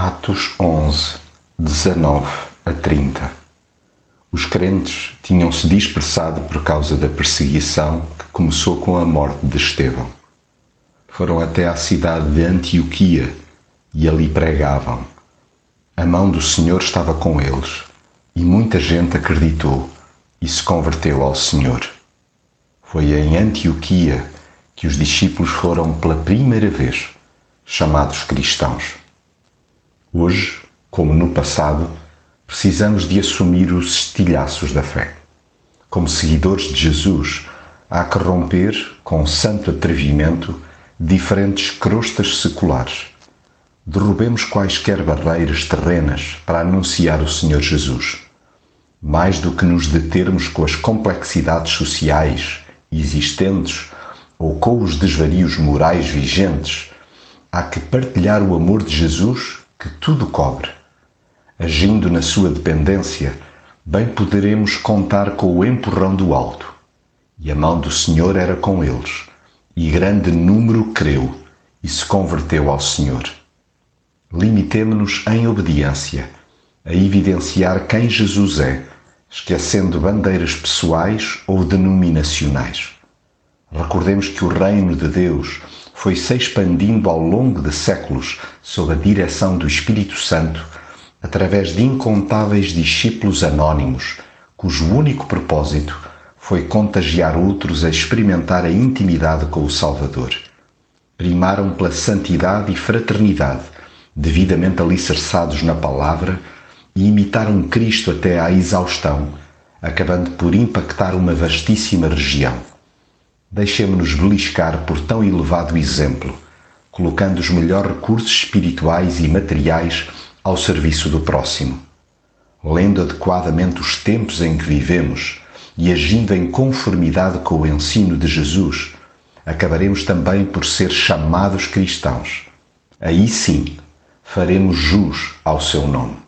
Atos 11, 19 a 30 Os crentes tinham-se dispersado por causa da perseguição que começou com a morte de Estevão. Foram até à cidade de Antioquia e ali pregavam. A mão do Senhor estava com eles e muita gente acreditou e se converteu ao Senhor. Foi em Antioquia que os discípulos foram pela primeira vez chamados cristãos. Hoje, como no passado, precisamos de assumir os estilhaços da fé. Como seguidores de Jesus, há que romper, com santo atrevimento, diferentes crostas seculares. Derrubemos quaisquer barreiras terrenas para anunciar o Senhor Jesus. Mais do que nos determos com as complexidades sociais existentes ou com os desvarios morais vigentes, há que partilhar o amor de Jesus que tudo cobre. Agindo na sua dependência, bem poderemos contar com o empurrão do alto. E a mão do Senhor era com eles, e grande número creu e se converteu ao Senhor. Limitemo-nos em obediência a evidenciar quem Jesus é, esquecendo bandeiras pessoais ou denominacionais. Recordemos que o reino de Deus foi se expandindo ao longo de séculos sob a direção do Espírito Santo, através de incontáveis discípulos anônimos, cujo único propósito foi contagiar outros a experimentar a intimidade com o Salvador. Primaram pela santidade e fraternidade, devidamente alicerçados na palavra, e imitaram Cristo até à exaustão, acabando por impactar uma vastíssima região. Deixemos-nos beliscar por tão elevado exemplo, colocando os melhores recursos espirituais e materiais ao serviço do próximo. Lendo adequadamente os tempos em que vivemos e agindo em conformidade com o ensino de Jesus, acabaremos também por ser chamados cristãos. Aí sim, faremos jus ao seu nome.